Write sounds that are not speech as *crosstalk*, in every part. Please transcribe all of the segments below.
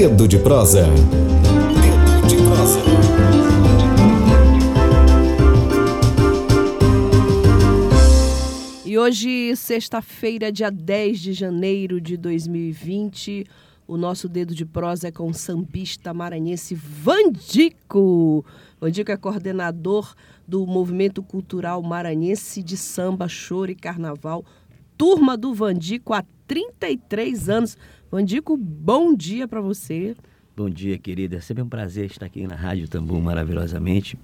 Dedo de prosa. Dedo de prosa. E hoje, sexta-feira, dia 10 de janeiro de 2020, o nosso dedo de prosa é com o sambista maranhense Vandico. Vandico é coordenador do Movimento Cultural Maranhense de Samba, Choro e Carnaval, Turma do Vandico há 33 anos. Vandico, bom dia para você. Bom dia, querida. É sempre um prazer estar aqui na Rádio Tambu maravilhosamente.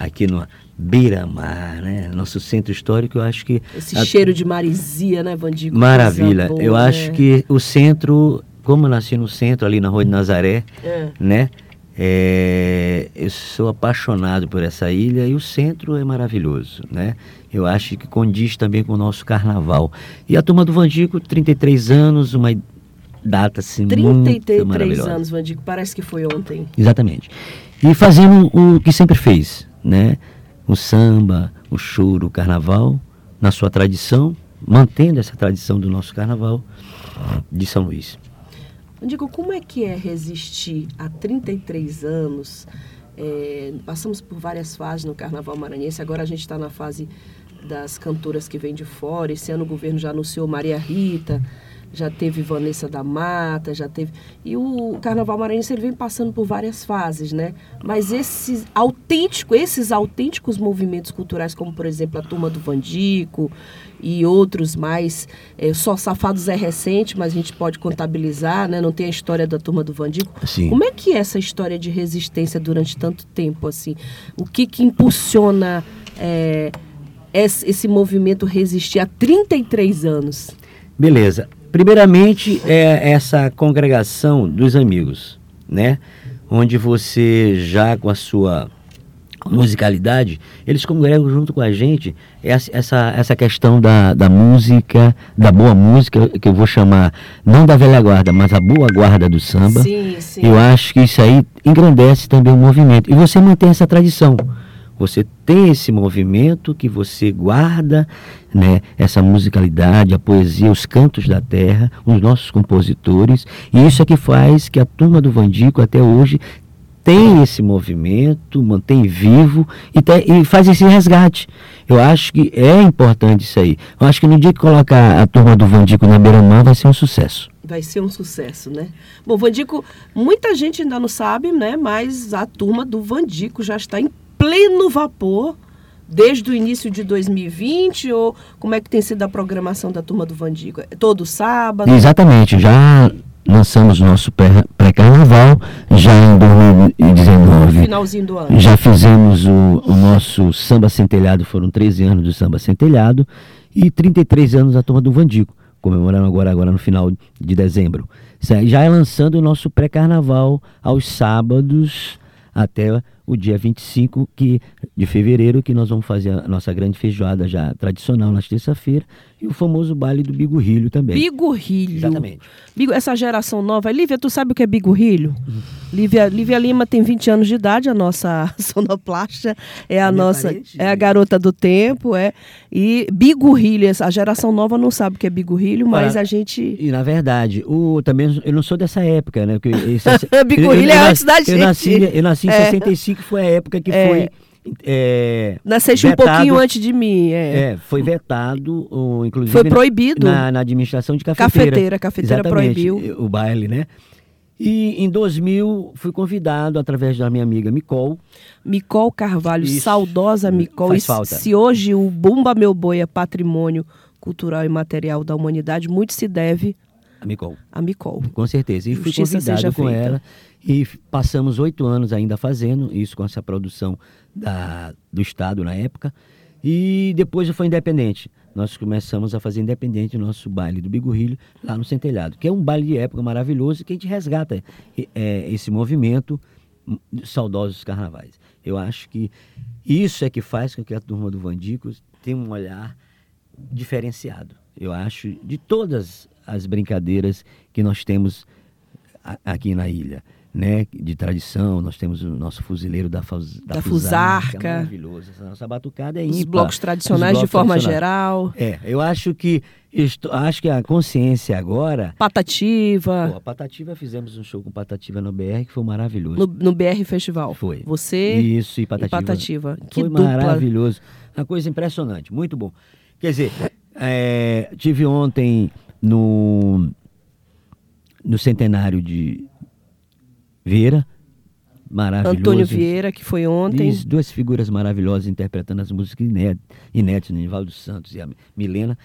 Aqui no Beira-Mar, né? Nosso centro histórico, eu acho que. Esse a... cheiro de marisia, né, Vandico? Maravilha. Boa, eu né? acho que o centro, como eu nasci no centro, ali na Rua de Nazaré, é. né? É, eu sou apaixonado por essa ilha e o centro é maravilhoso, né? Eu acho que condiz também com o nosso carnaval. E a turma do Vandico, 33 anos, uma data assim 33 muito anos, Vandico, parece que foi ontem. Exatamente. E fazendo o que sempre fez, né? O samba, o choro, o carnaval, na sua tradição, mantendo essa tradição do nosso carnaval de São Luís. Digo, como é que é resistir há 33 anos? É, passamos por várias fases no Carnaval Maranhense, agora a gente está na fase das cantoras que vêm de fora. Esse ano o governo já anunciou Maria Rita, já teve Vanessa da Mata, já teve. E o Carnaval Maranhense ele vem passando por várias fases, né? Mas esses autênticos, esses autênticos movimentos culturais, como por exemplo a Turma do Vandico e outros mais, é, só Safados é recente, mas a gente pode contabilizar, né? Não tem a história da Turma do Vandico. Sim. Como é que é essa história de resistência durante tanto tempo, assim? O que que impulsiona é, esse movimento resistir há 33 anos? Beleza. Primeiramente, é essa congregação dos amigos, né? Onde você já com a sua musicalidade, eles congregam junto com a gente essa, essa questão da, da música, da boa música, que eu vou chamar, não da velha guarda, mas a boa guarda do samba. Sim, sim. Eu acho que isso aí engrandece também o movimento. E você mantém essa tradição. Você tem esse movimento que você guarda, né, essa musicalidade, a poesia, os cantos da terra, os nossos compositores, e isso é que faz que a turma do Vandico até hoje tem esse movimento, mantém vivo e, e, faz esse resgate. Eu acho que é importante isso aí. Eu acho que no dia que colocar a turma do Vandico na beira-mar vai ser um sucesso. Vai ser um sucesso, né? Bom, Vandico, muita gente ainda não sabe, né? Mas a turma do Vandico já está em pleno vapor desde o início de 2020 ou como é que tem sido a programação da turma do Vandigo? É todo sábado? Exatamente, já lançamos nosso pré-carnaval já em 2019. Finalzinho do ano. Já fizemos o, o, nosso samba centelhado, foram 13 anos do samba centelhado e 33 anos da turma do Vandico, comemorando agora, agora no final de dezembro. Já lançando o nosso pré-carnaval aos sábados até o dia 25 que, de fevereiro, que nós vamos fazer a nossa grande feijoada já tradicional na terça-feira e o famoso baile do bigorrilho também. Bigorrilho. Exatamente. Bigo, essa geração nova. Lívia, tu sabe o que é bigorrilho? Uhum. Lívia, Lívia Lima tem 20 anos de idade, a nossa *laughs* sonoplasta é a, a nossa parente, é a garota do tempo, é. E bigorrilho, a geração nova não sabe o que é bigorrilho, mas a gente E na verdade, o também eu não sou dessa época, né? Porque *laughs* bigorrilho é antes da gente. Eu nasci, eu nasci em é. 65, foi a época que é. foi é, vetado, um pouquinho antes de mim. É, é foi vetado, ou, inclusive. Foi proibido. Na, na administração de cafeteira. Cafeteira, cafeteira proibiu. O baile, né? E em 2000 fui convidado através da minha amiga Micol. Micol Carvalho, Isso. saudosa Micol. Faz falta. Se hoje o Bumba Meu Boi é patrimônio cultural e material da humanidade, muito se deve a Micol. A Micol. Com certeza. E fui convidado com feita. ela. E passamos oito anos ainda fazendo isso com essa produção da, do Estado na época. E depois eu fui independente. Nós começamos a fazer independente o nosso baile do Bigorrilho lá no Centelhado, que é um baile de época maravilhoso que a gente resgata é, esse movimento saudosos carnavais. Eu acho que isso é que faz com que a turma do Vandicos tenha um olhar diferenciado. Eu acho de todas as brincadeiras que nós temos aqui na ilha. né, de tradição. Nós temos o nosso fuzileiro da, fuz, da, da Fusarca. É maravilhoso. Essa nossa batucada é Os blocos tradicionais blocos de forma geral. É, eu acho que estou, acho que a consciência agora. Patativa. Pô, a Patativa fizemos um show com Patativa no BR que foi maravilhoso. No, no BR Festival. Foi. Você Isso e Patativa. E Patativa. Que foi dupla. maravilhoso. Uma coisa impressionante, muito bom. Quer dizer, é, tive ontem no no centenário de Vieira, maravilhoso. Antônio Vieira, que foi ontem. Isso, duas figuras maravilhosas interpretando as músicas inéditas, Nivaldo Santos e a Milena,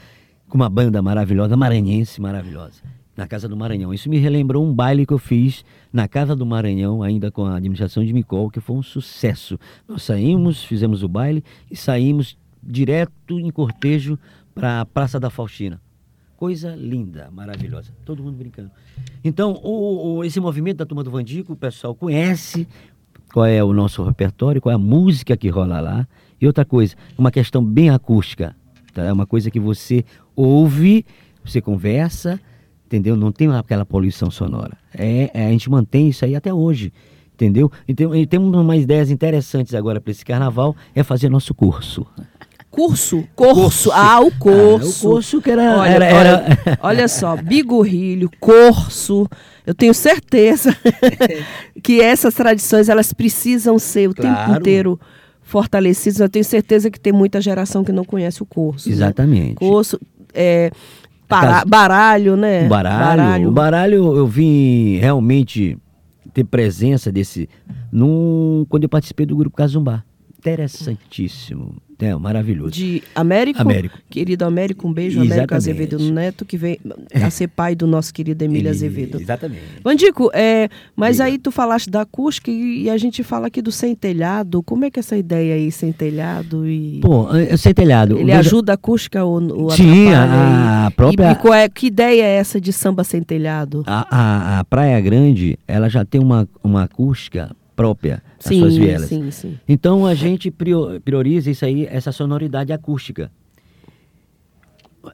com uma banda maravilhosa, maranhense maravilhosa, na Casa do Maranhão. Isso me relembrou um baile que eu fiz na Casa do Maranhão, ainda com a administração de Micol, que foi um sucesso. Nós saímos, fizemos o baile e saímos direto em cortejo para a Praça da Faustina. Coisa linda, maravilhosa. Todo mundo brincando. Então, o, o, esse movimento da Turma do Vandico, o pessoal conhece qual é o nosso repertório, qual é a música que rola lá. E outra coisa, uma questão bem acústica. Tá? É uma coisa que você ouve, você conversa, entendeu? Não tem aquela poluição sonora. É, é a gente mantém isso aí até hoje, entendeu? Então, e temos umas ideias interessantes agora para esse carnaval, é fazer nosso curso. Curso? Curso. Ah, o curso. Ah, o curso que era. Olha, era, era... Olha, olha só, bigorrilho, curso. Eu tenho certeza *laughs* que essas tradições elas precisam ser o claro. tempo inteiro fortalecidas. Eu tenho certeza que tem muita geração que não conhece o curso. Né? Exatamente. Né? Curso. É, para, baralho, né? Baralho, baralho. O baralho eu vim realmente ter presença desse num, quando eu participei do grupo Cazumbá. Interessantíssimo. É, maravilhoso. De Américo, Américo. querido Américo, um beijo, exatamente. Américo Azevedo Neto, que vem a ser pai do nosso querido Emílio Azevedo. Exatamente. Vandico, é, mas aí tu falaste da acústica e, a gente fala aqui do sem telhado. Como é que é essa ideia aí, sem telhado? E... Pô, é, sem telhado. Ele ajuda a acústica ou, ou Sim, a, a própria... E, e qual é, que ideia é essa de samba sem telhado? A, a, a Praia Grande, ela já tem uma, uma acústica própria sim, suas vielas. Sim, sim. Então a gente prioriza isso aí, essa sonoridade acústica.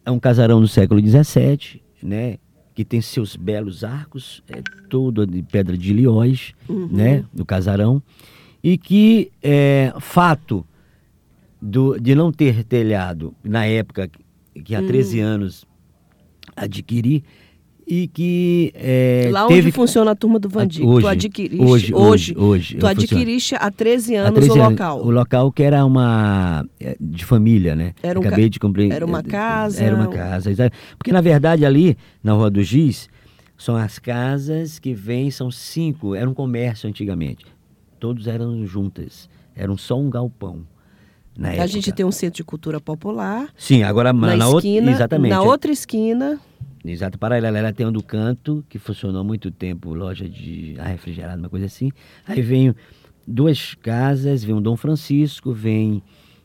É um casarão do século XVII, né? Que tem seus belos arcos, é todo de pedra de lióis, uhum. né? Do casarão. E que é fato do, de não ter telhado na época que há 13 uhum. anos adquiri, e que é, lá onde teve... funciona a turma do Vandico, hoje, tu adquiriste hoje, hoje, hoje tu adquiriste há 13 anos há 13 o local. Anos, o local que era uma é, de família, né? Era um Acabei ca... de cumprir. Era uma é, casa. Era uma casa, porque na verdade ali na Rua do Giz são as casas que vêm, são cinco, era um comércio antigamente. Todos eram juntas, eram só um galpão. Na a época. gente tem um centro de cultura popular. Sim, agora na, na esquina, outra, exatamente. Na outra esquina Exato, paralela. Ela tem um do canto, que funcionou há muito tempo, loja de ar refrigerado, uma coisa assim. Aí vem duas casas, vem um Dom Francisco, vem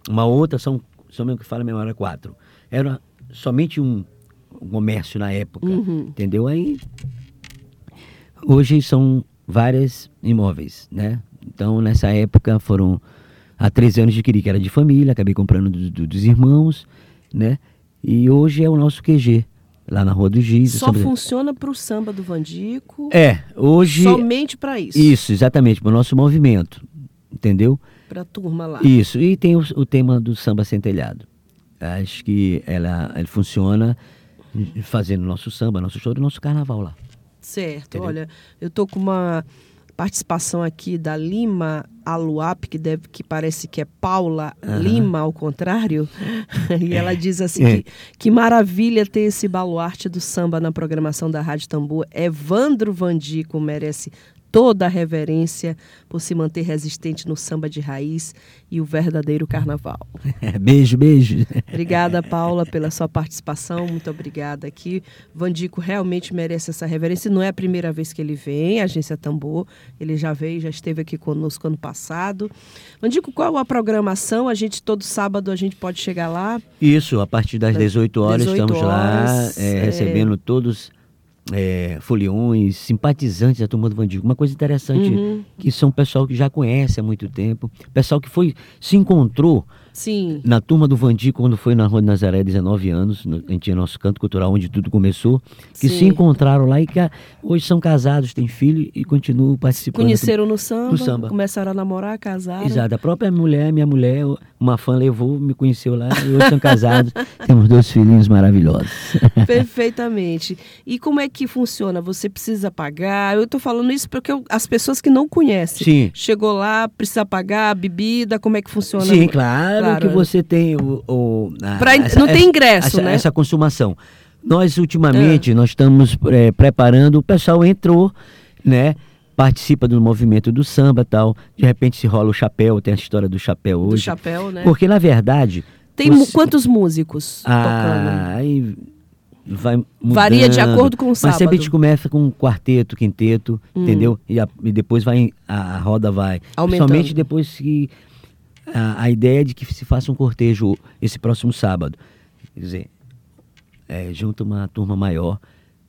uma outra, são, são mesmo que fala a memória, quatro. Era somente um, comércio na época, uhum. entendeu? Aí, hoje são vários imóveis, né? Então, nessa época, foram há 13 anos de querer que era de família, acabei comprando do, do, dos irmãos, né? E hoje é o nosso QG, lá na Rua do Giz. Só funciona para o samba do Vandico? É, hoje... Somente para isso? Isso, exatamente, para o nosso movimento, entendeu? Para a turma lá. Isso, e tem o, o, tema do samba centelhado. Acho que ela, ela funciona fazendo nosso samba, nosso show, nosso carnaval lá. Certo, entendeu? olha, eu tô com uma participação aqui da Lima Aluap, que deve que parece que é Paula uhum. Lima ao contrário, *laughs* e ela diz assim é. que, que maravilha ter esse baluarte do samba na programação da Rádio Tambor. Evandro Vandico merece toda a reverência por se manter resistente no samba de raiz e o verdadeiro carnaval. *laughs* beijo, beijo. Obrigada, Paula, pela sua participação. Muito obrigada aqui. Vandico realmente merece essa reverência. Não é a primeira vez que ele vem, a Agência Tambor. Ele já veio, já esteve aqui conosco ano passado. Vandico, qual a programação? A gente, todo sábado, a gente pode chegar lá? Isso, a partir das 18 horas 18 estamos horas, lá é, é... recebendo todos é, foliões, simpatizantes da turma do Vandigo. Uma coisa interessante, uhum. que são pessoal que já conhece há muito tempo, pessoal que foi se encontrou Sim. Na turma do Vandi, quando foi na Rua de Nazaré, 19 anos, no, a gente tinha nosso canto cultural, onde tudo começou, que Sim. se encontraram lá e que hoje são casados, têm filho e continuam participando. Conheceram no samba, no samba. começaram a namorar, casaram. Exato. A própria mulher, minha mulher, uma fã levou, me conheceu lá e hoje são casados. *laughs* Temos dois filhinhos maravilhosos. *laughs* Perfeitamente. E como é que funciona? Você precisa pagar? Eu estou falando isso porque eu, as pessoas que não conhecem. Sim. Chegou lá, precisa pagar a bebida, como é que funciona? Sim, claro, claro. que você tem o. o a, pra, essa, não tem ingresso, essa, né? Essa consumação. Nós, ultimamente, ah. nós estamos é, preparando, o pessoal entrou, né? Participa do movimento do samba tal. De repente se rola o chapéu, tem a história do chapéu hoje. Do chapéu, né? Porque, na verdade. Tem você... quantos músicos ah, tocando? Aí vai mudando, Varia de acordo com o sábado. Mas sempre a gente começa com um quarteto, quinteto, hum. entendeu? E, a, e, depois vai a, a roda vai. Aumentando. Principalmente depois que a, a, ideia de que se faça um cortejo esse próximo sábado. Quer dizer, é, junta uma turma maior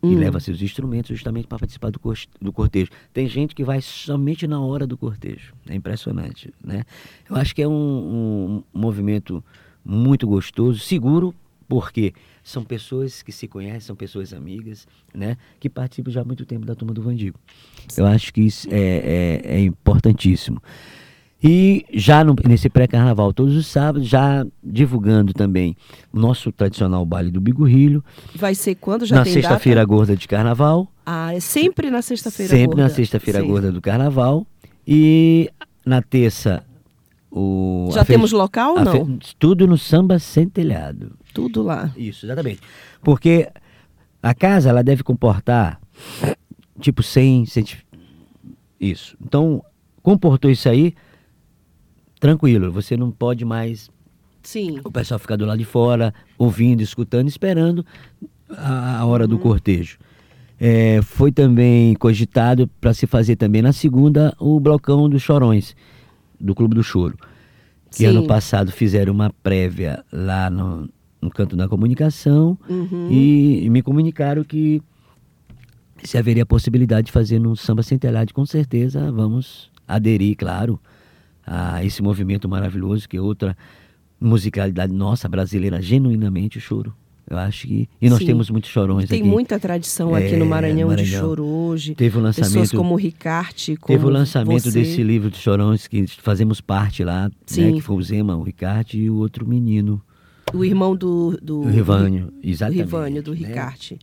hum. e leva seus instrumentos justamente para participar do, do cortejo. Tem gente que vai somente na hora do cortejo. É impressionante, né? Eu acho que é um, um movimento muito gostoso, seguro, porque são pessoas que se conhecem, são pessoas amigas, né? Que participam já há muito tempo da turma do Vandigo. Eu acho que isso é, é, é importantíssimo. E já no, nesse pré-carnaval, todos os sábados, já divulgando também o nosso tradicional baile do Bigorrilho. Vai ser quando? Já Na sexta-feira gorda de carnaval. Ah, é sempre na sexta-feira gorda? Sempre na sexta-feira gorda do carnaval. E na terça, o... Já temos local ou não? Tudo no samba sem telhado. Tudo lá. Isso, exatamente. Porque a casa ela deve comportar tipo 100, 100 isso. Então, comportou isso aí, tranquilo, você não pode mais Sim. o pessoal ficar do lado de fora, ouvindo, escutando, esperando a, a hora uhum. do cortejo. É, foi também cogitado para se fazer também na segunda o blocão dos chorões do Clube do Choro. Que Sim. ano passado fizeram uma prévia lá no, no canto da comunicação uhum. e, e, me comunicaram que se haveria possibilidade de fazer no samba centenário, com certeza vamos aderir, claro, a esse movimento maravilhoso que é outra musicalidade nossa brasileira, genuinamente o choro. Eu acho que. E nós Sim. temos muitos chorões Tem aqui. Tem muita tradição aqui é, no Maranhão, Maranhão, de choro hoje. Teve o lançamento. Pessoas como o Ricarte, como Teve o lançamento você. desse livro de chorões que fazemos parte lá, né, Sim. Né, que foi o Zema, o Ricarte e o outro menino. O irmão do. do o Rivânio, exatamente. O Rivânio, do né? Ricarte.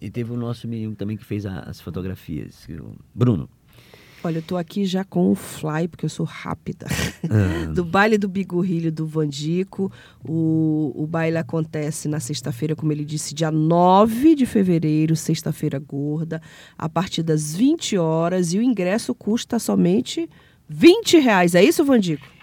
E teve o nosso menino também que fez as fotografias, Bruno. Olha, eu tô aqui já com o fly, porque eu sou rápida. Ah. *laughs* do baile do Bigorrilho do Vandico. O, o baile acontece na sexta-feira, como ele disse, dia 9 de fevereiro, sexta-feira gorda, a partir das 20 horas. E o ingresso custa somente 20 reais. É isso, Vandico?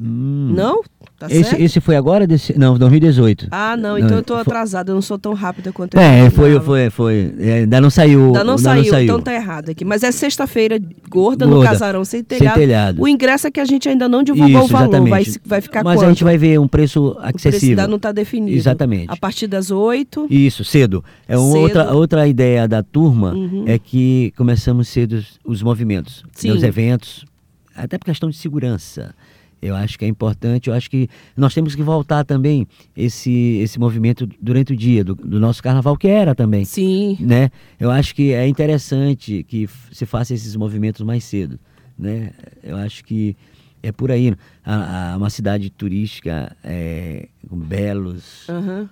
Hum. Não? Tá esse, certo? esse foi agora? Desse, não, 2018. Ah, não, então não, eu tô atrasada, eu não sou tão rápida quanto eu É, foi, foi, foi. É, ainda não saiu. Ainda não, ainda saiu, não saiu, então tá errado aqui. Mas é sexta-feira gorda, gorda, no Casarão Sem telhado. Sem telhado. O ingresso é que a gente ainda não divulgou Isso, o valor. Vai, vai ficar Mas quanto? a gente vai ver um preço acessível. O preço ainda não tá definido. Exatamente. A partir das oito. Isso, cedo. É cedo. Outra, outra ideia da turma uhum. é que começamos cedo os, os movimentos, Sim. os eventos, até por questão de segurança. Eu acho que é importante, eu acho que nós temos que voltar também esse, esse movimento durante o dia do, do, nosso carnaval, que era também. Sim. Né? Eu acho que é interessante que se faça esses movimentos mais cedo. Né? Eu acho que é por aí. A, a uma cidade turística é, com belos, uhum.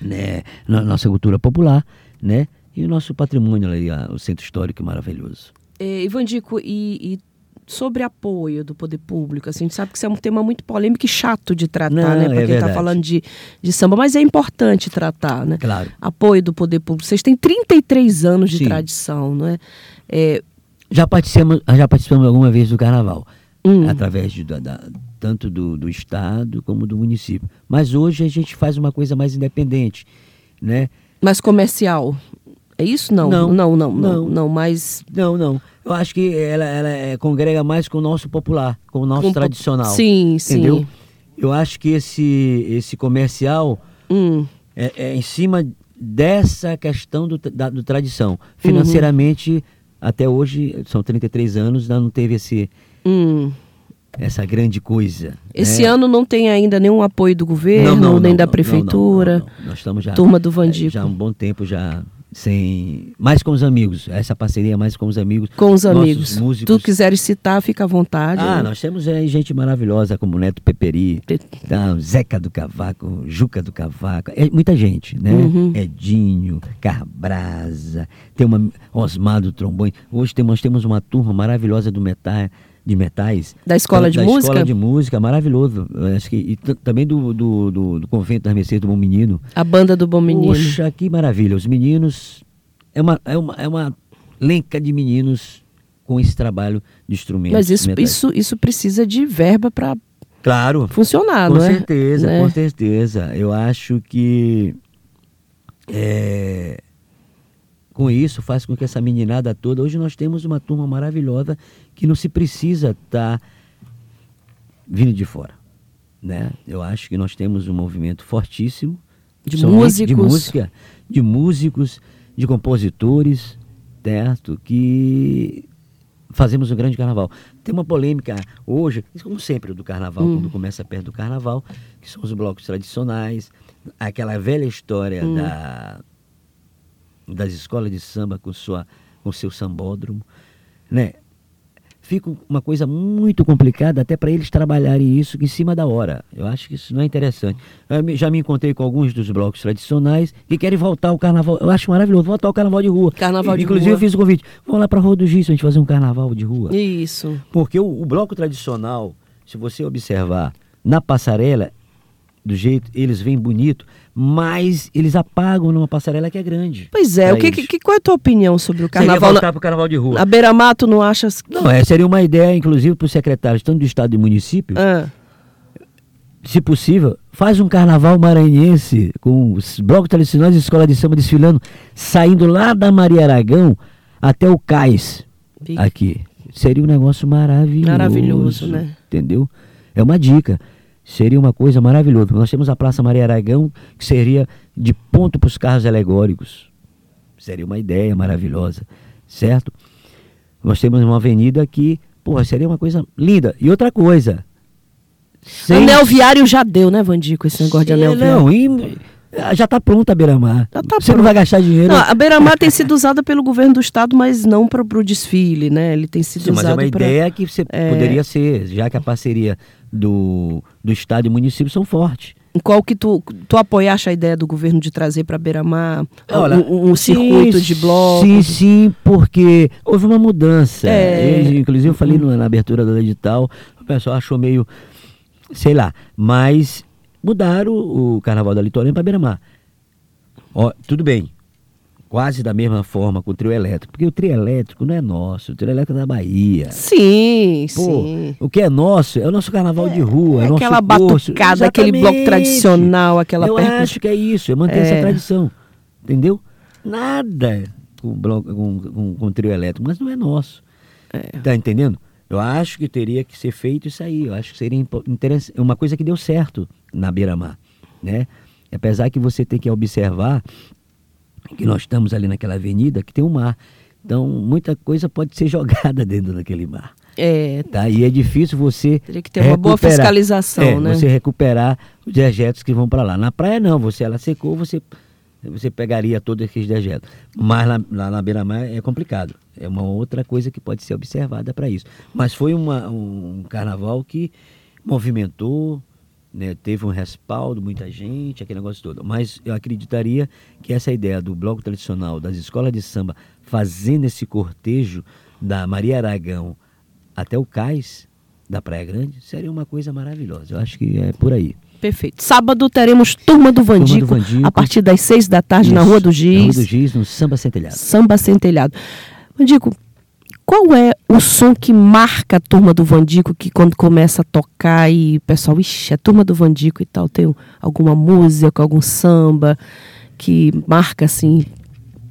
né? nossa cultura popular, né? E o nosso patrimônio ali, o centro histórico maravilhoso. É, Ivandico, e, e sobre apoio do poder público. Assim, a gente sabe que isso é um tema muito polêmico e chato de tratar, Não, né? Para é quem está falando de, de samba, mas é importante tratar, né? Claro. Apoio do poder público. Vocês têm 33 anos de Sim. tradição, não é? é... Já participamos, já participamos alguma vez do carnaval. Hum. Através de, da, da, tanto do, do estado como do município. Mas hoje a gente faz uma coisa mais independente, né? Mais comercial. É isso? Não. Não, não, não, não, não, não mas... Não, não. Eu acho que ela, ela é, congrega mais com o nosso popular, com o nosso com tradicional. Sim, entendeu? sim. Eu acho que esse, esse comercial hum. é, é, em cima dessa questão do, da do tradição. Financeiramente, uhum. até hoje, são 33 anos, não teve esse... Hum essa grande coisa. Esse né? ano não tem ainda nenhum apoio do governo, não, não, nem não, da prefeitura. Nós estamos já. Turma do Vandico. Já há um bom tempo já sem mais com os amigos. Essa parceria mais com os amigos. Com os amigos. músicos. tu quiseres citar fica à vontade. Ah nós temos é, gente maravilhosa como Neto Peperi Pe... tá, Zeca do Cavaco Juca do Cavaco. É muita gente né? Uhum. Edinho Carbrasa tem uma Osmar do Trombone. Hoje temos, nós temos uma turma maravilhosa do metal de metais. Da escola de da música? escola de música, maravilhoso. Acho que, e também do, do, do, do convento das Mercedes do Bom Menino. A banda do Bom Menino. Poxa, que maravilha. Os meninos. É uma, é uma, é uma lenca de meninos com esse trabalho de instrumentos. Mas isso, isso, isso precisa de verba para claro, funcionar, com não é? certeza, é? Com certeza. Eu acho que. É, com isso faz com que essa meninada toda. Hoje nós temos uma turma maravilhosa que não se precisa estar tá vindo de fora. Né? Eu acho que nós temos um movimento fortíssimo de músicos, de música, de músicos, de compositores, certo? Que fazemos um grande carnaval. Tem uma polêmica hoje, como sempre do carnaval, hum. quando começa perto do carnaval, que são os blocos tradicionais, aquela velha história hum. da das escolas de samba com, sua, com seu sambódromo, né? Fica uma coisa muito complicada até para eles trabalharem isso em cima da hora. Eu acho que isso não é interessante. Eu já me encontrei com alguns dos blocos tradicionais que querem voltar ao carnaval. Eu acho maravilhoso, voltar ao carnaval de rua. Carnaval de Inclusive, rua. eu fiz o convite. Vamos lá para a Rua do Giz, a gente fazer um carnaval de rua. Isso. Porque o, o bloco tradicional, se você observar na passarela, do jeito, eles vêm bonito, mas eles apagam numa passarela que é grande. Pois é, o que, que, qual é a tua opinião sobre o carnaval? Seria voltar na... para o carnaval de rua. A beira-mato não achas... Não, é, seria uma ideia, inclusive, para os secretários, tanto do Estado e município, ah. se possível, faz um carnaval maranhense com os blocos tradicionais e escola de samba desfilando, saindo lá da Maria Aragão até o Cais, aqui. Seria um negócio maravilhoso. Maravilhoso, né? Entendeu? É uma dica. Seria uma coisa maravilhosa. Nós temos a Praça Maria Aragão, que seria de ponto para os carros alegóricos. Seria uma ideia maravilhosa, certo? Nós temos uma avenida que, porra, seria uma coisa linda. E outra coisa. Sem... Anel viário já deu, né, Vandico, esse negócio de anel viário? Não, e já está pronta a Beira-Mar. Tá Você pronto. não vai gastar dinheiro. Não, a Beira-Mar tem sido usada pelo governo do estado, mas não para o desfile, né? Ele tem sido Sim, usado. Mas é uma pra... ideia que você é... poderia ser, já que a parceria do, do estado e município são fortes. Qual que tu, tu apoiaste a ideia do governo de trazer para Beira-Mar um, um, circuito de blocos? Sim, sim, porque houve uma mudança. É... Eu, inclusive eu falei na abertura do edital, o pessoal achou meio, sei lá, mas mudaram o Carnaval da Litorânea para Beira-Mar. tudo bem, quase da mesma forma com o trio elétrico, porque o trio elétrico não é nosso, o trio elétrico é da Bahia. Sim, Pô, sim. O que é nosso é o nosso carnaval é, de rua, é aquela batucada, aquele bloco tradicional, aquela Eu acho que é isso, é manter é. essa tradição, entendeu? Nada com, bloco, com, com, com o trio elétrico, mas não é nosso. É. Tá entendendo? Eu acho que teria que ser feito isso aí. Eu acho que seria uma coisa que deu certo na beira-mar, né? Apesar que você tem que observar que nós estamos ali naquela avenida que tem um mar. Então, muita coisa pode ser *laughs* jogada dentro daquele mar. É. Tá? E é difícil você. Teria que ter uma boa fiscalização, é, né? Você recuperar os dejetos que vão para lá. Na praia, não. Você ela secou, você você pegaria todos aqueles dejetos. Mas lá, lá na beira-mar é complicado. É uma outra coisa que pode ser observada para isso. Mas foi uma, um carnaval que movimentou, né, teve um respaldo, muita gente, aquele negócio todo. Mas eu acreditaria que essa ideia do bloco tradicional, das escolas de samba, fazendo esse cortejo da Maria Aragão até o cais da Praia Grande, seria uma coisa maravilhosa. Eu acho que é por aí. Perfeito. Sábado teremos Turma do Vandico, Turma do Vandico. a partir das seis da tarde Isso, na Rua do Giz. Na Rua do Giz, no Samba Centelhado. Samba Centelhado. Vandico, qual é o som que marca a Turma do Vandico, que quando começa a tocar e o pessoal, ixi, é Turma do Vandico e tal, tem alguma música, algum samba que marca assim,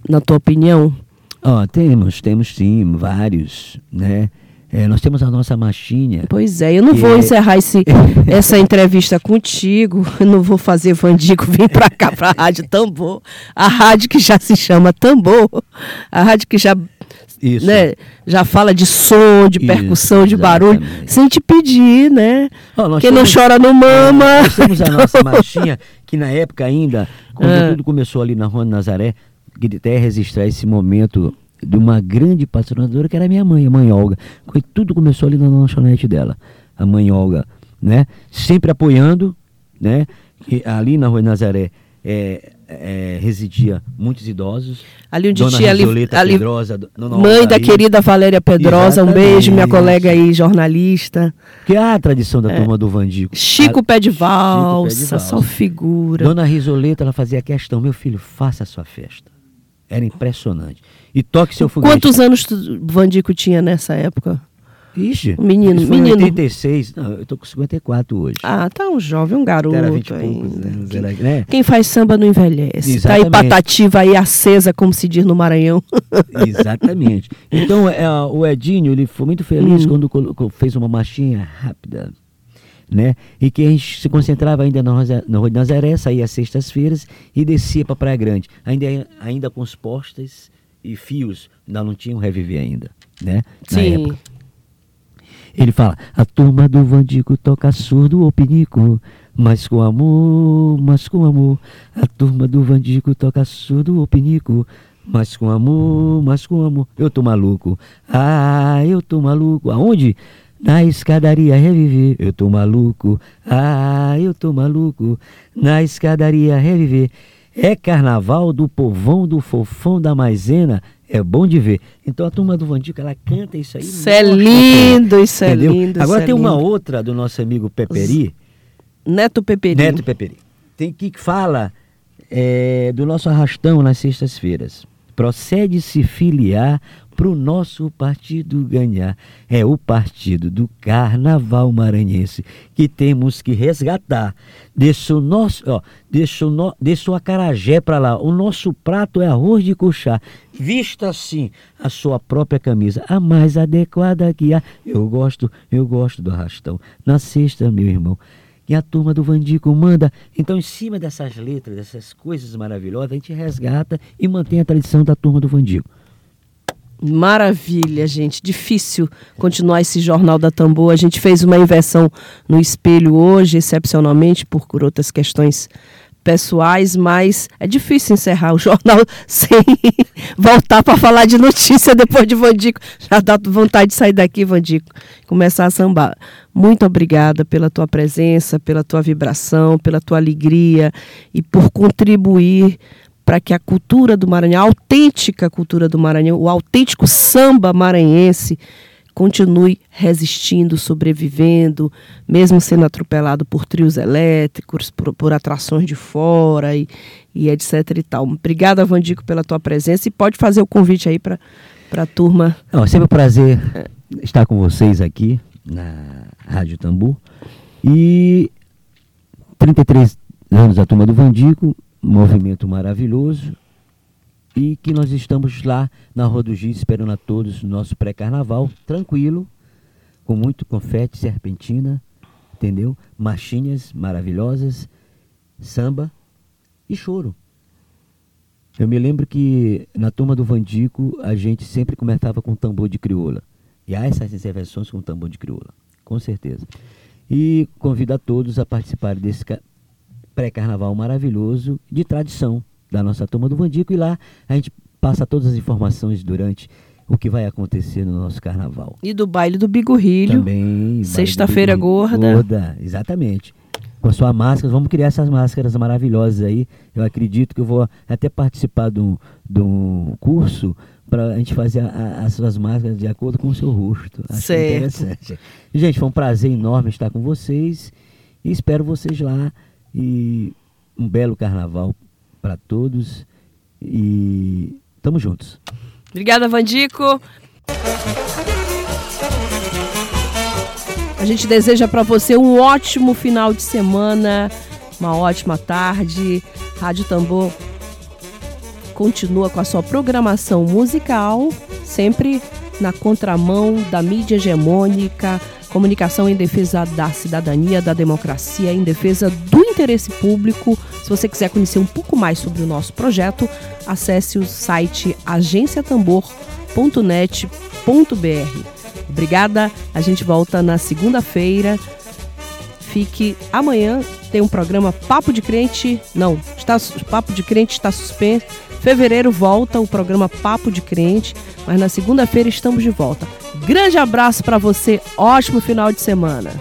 na tua opinião? Ó, oh, temos, temos sim, vários, né? É, nós temos a nossa machinha. Pois é, eu não vou é... encerrar esse, *laughs* essa entrevista contigo, eu não vou fazer Vandico vir para cá, para a Rádio Tambor, a rádio que já se chama Tambor, a rádio que já Isso. Né? Já fala de som, de percussão, Isso, de barulho, sem te pedir, né? Oh, Quem temos, não chora não mama. É, nós temos a nossa *laughs* marchinha, que na época ainda, quando ah. tudo começou ali na Rua Nazaré, queria até registrar esse momento de uma grande patrocinadora que era minha mãe, a mãe Olga. Tudo começou ali na lanchonete dela, a mãe Olga, né? Sempre apoiando, né? E ali na Rua Nazaré é, é, residia muitos idosos. Ali onde Dona tinha ali, ali Pedrosa, mãe da querida Valéria Pedrosa, Exatamente. um beijo, minha colega aí, jornalista. Que é a tradição da é. turma do Vandico. Chico, a, Pé de Valsa, só figura. Dona Risoleta, ela fazia questão, meu filho, faça a sua festa. Era impressionante. E toque seu foguete. Quantos anos Vandico tinha nessa época? Ixi, menino, isso menino. 86, não, eu tô com 54 hoje. Ah, tá um jovem, um garoto Era 20 ainda. Poucos, né? né? Quem faz samba não envelhece. Exatamente. Tá aí patativa aí acesa, como se diz no Maranhão. *laughs* Exatamente. Então, é, o Edinho, ele foi muito feliz hum. quando colocou, fez uma marchinha rápida, né? E que a gente se concentrava ainda na, Rua de Nazaré, saía às sextas-feiras e descia para Praia Grande. Ainda, ainda com os postes e fios, ainda não tinham reviver ainda, né? Na Sim. Ele fala: a turma do Vandico toca surdo ou pinico, mas com amor, mas com amor. A turma do Vandico toca surdo ou pinico, mas com amor, mas com amor. Eu tô maluco. Ah, eu tô maluco. Aonde? Na escadaria reviver. Eu tô maluco. Ah, eu tô maluco. Na escadaria reviver. É carnaval do povão do fofão da maisena. É bom de ver. Então a turma do Vandico, ela canta isso aí. Isso é lindo, isso é entendeu? lindo. Agora é tem lindo. uma outra do nosso amigo Peperi. Neto Peperi. Neto Peperi. Tem que fala é, do nosso arrastão nas sextas-feiras. Procede se filiar para o nosso partido ganhar. É o partido do Carnaval Maranhense que temos que resgatar. Deixa o nosso, ó, deixa o, no, deixa o acarajé para lá. O nosso prato é arroz de cuchá. Vista assim a sua própria camisa, a mais adequada que há. Eu gosto, eu gosto do arrastão. Na sexta, meu irmão. E a turma do Vandico manda. Então, em cima dessas letras, dessas coisas maravilhosas, a gente resgata e mantém a tradição da turma do Vandico. Maravilha, gente. Difícil continuar esse Jornal da Tambor. A gente fez uma inversão no espelho hoje, excepcionalmente, por, por outras questões pessoais, mas é difícil encerrar o jornal *laughs* sem voltar para falar de notícia depois de Vandico. Já dá vontade de sair daqui, Vandico, começar a sambar. Muito obrigada pela tua presença, pela tua vibração, pela tua alegria e por contribuir para que a cultura do Maranhão, a autêntica cultura do Maranhão, o autêntico samba maranhense continue resistindo, sobrevivendo, mesmo sendo atropelado por trios elétricos, por, por atrações de fora e, e, etc e tal. Obrigada, Vandico, pela tua presença e pode fazer o convite aí para a turma. Não, é sempre um prazer estar com vocês aqui na Rádio Tambu. E 33 anos da turma do Vandico, movimento maravilhoso e que nós estamos lá na Rua do Giz esperando a todos no nosso pré-carnaval, tranquilo, com muito confete, serpentina, entendeu? Marchinhas maravilhosas, samba e choro. Eu me lembro que na turma do Vandico a gente sempre começava com tambor de crioula. E há essas intervenções com tambor de crioula, com certeza. E convido a todos a participarem desse pré-carnaval maravilhoso de tradição da nossa turma do Vandico e lá a gente passa todas as informações durante o que vai acontecer no nosso carnaval. E do baile do Bigorrilho. Também. Sexta-feira gorda. Gorda, exatamente. Com a sua máscara, vamos criar essas máscaras maravilhosas aí. Eu acredito que eu vou até participar de um, de um curso para a gente fazer a, as suas máscaras de acordo com o seu rosto. Acho certo. interessante. Gente, foi um prazer enorme estar com vocês e espero vocês lá e um belo carnaval para todos e tamo juntos. Obrigada, Vandico. A gente deseja para você um ótimo final de semana, uma ótima tarde. Rádio Tambor continua com a sua programação musical, sempre na contramão da mídia hegemônica, comunicação em defesa da cidadania, da democracia, em defesa do interesse público. Se você quiser conhecer um pouco mais sobre o nosso projeto, acesse o site agenciatambor.com.br. Obrigada, a gente volta na segunda-feira. Fique amanhã, tem um programa Papo de Crente. Não, está, Papo de Crente está suspenso. Fevereiro volta o programa Papo de Crente, mas na segunda-feira estamos de volta. Grande abraço para você, ótimo final de semana.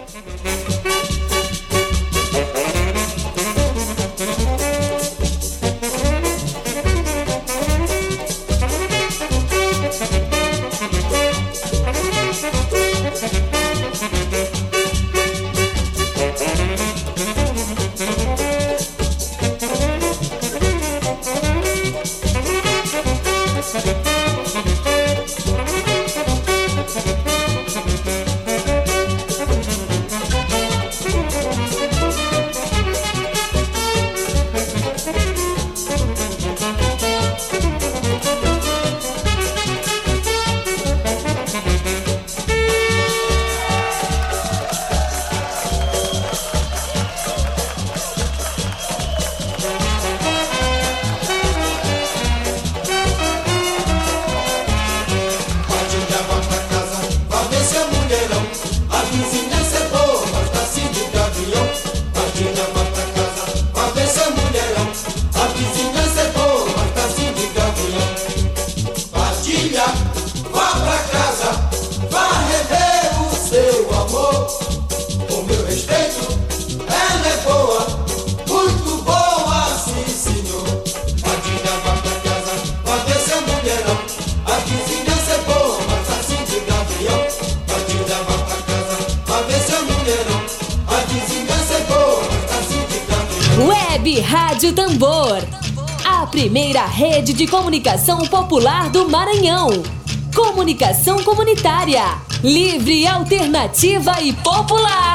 Rede de Comunicação Popular do Maranhão. Comunicação comunitária. Livre, alternativa e popular.